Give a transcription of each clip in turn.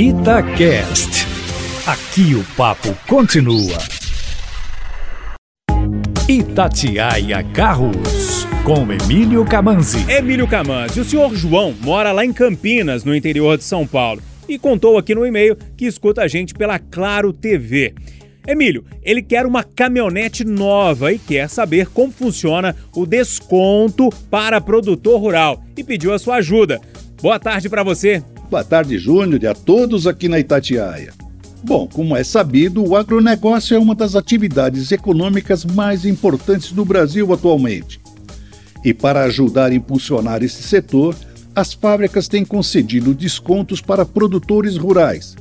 Itacast. Aqui o papo continua. Itatiaia Carros, com Emílio Camanzi. Emílio Camanzi, o senhor João mora lá em Campinas, no interior de São Paulo, e contou aqui no e-mail que escuta a gente pela Claro TV. Emílio, ele quer uma caminhonete nova e quer saber como funciona o desconto para produtor rural e pediu a sua ajuda. Boa tarde para você. Boa tarde, Júnior, e a todos aqui na Itatiaia. Bom, como é sabido, o agronegócio é uma das atividades econômicas mais importantes do Brasil atualmente. E para ajudar a impulsionar esse setor, as fábricas têm concedido descontos para produtores rurais.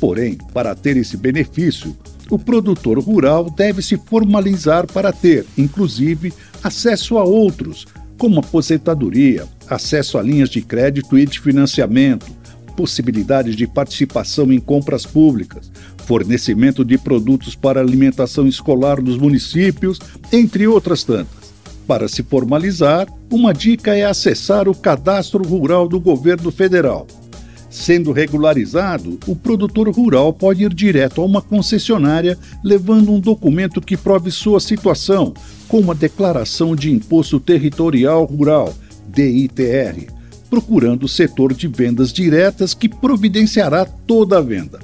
Porém, para ter esse benefício, o produtor rural deve se formalizar para ter, inclusive, acesso a outros, como aposentadoria, acesso a linhas de crédito e de financiamento, possibilidades de participação em compras públicas, fornecimento de produtos para alimentação escolar dos municípios, entre outras tantas. Para se formalizar, uma dica é acessar o Cadastro Rural do Governo Federal. Sendo regularizado, o produtor rural pode ir direto a uma concessionária levando um documento que prove sua situação, como a Declaração de Imposto Territorial Rural, DITR, procurando o setor de vendas diretas que providenciará toda a venda.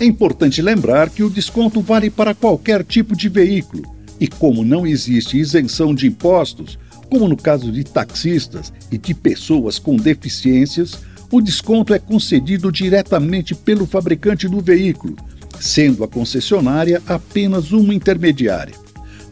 É importante lembrar que o desconto vale para qualquer tipo de veículo e, como não existe isenção de impostos, como no caso de taxistas e de pessoas com deficiências, o desconto é concedido diretamente pelo fabricante do veículo, sendo a concessionária apenas uma intermediária.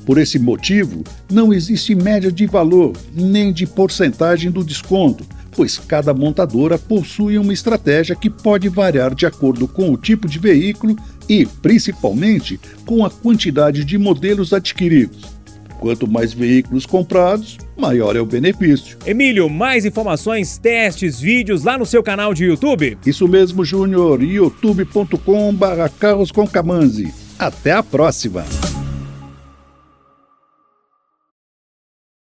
Por esse motivo, não existe média de valor nem de porcentagem do desconto, pois cada montadora possui uma estratégia que pode variar de acordo com o tipo de veículo e, principalmente, com a quantidade de modelos adquiridos. Quanto mais veículos comprados, maior é o benefício. Emílio, mais informações, testes, vídeos lá no seu canal de YouTube? Isso mesmo, Júnior, youtube.com/carroscomcamanzi. Até a próxima!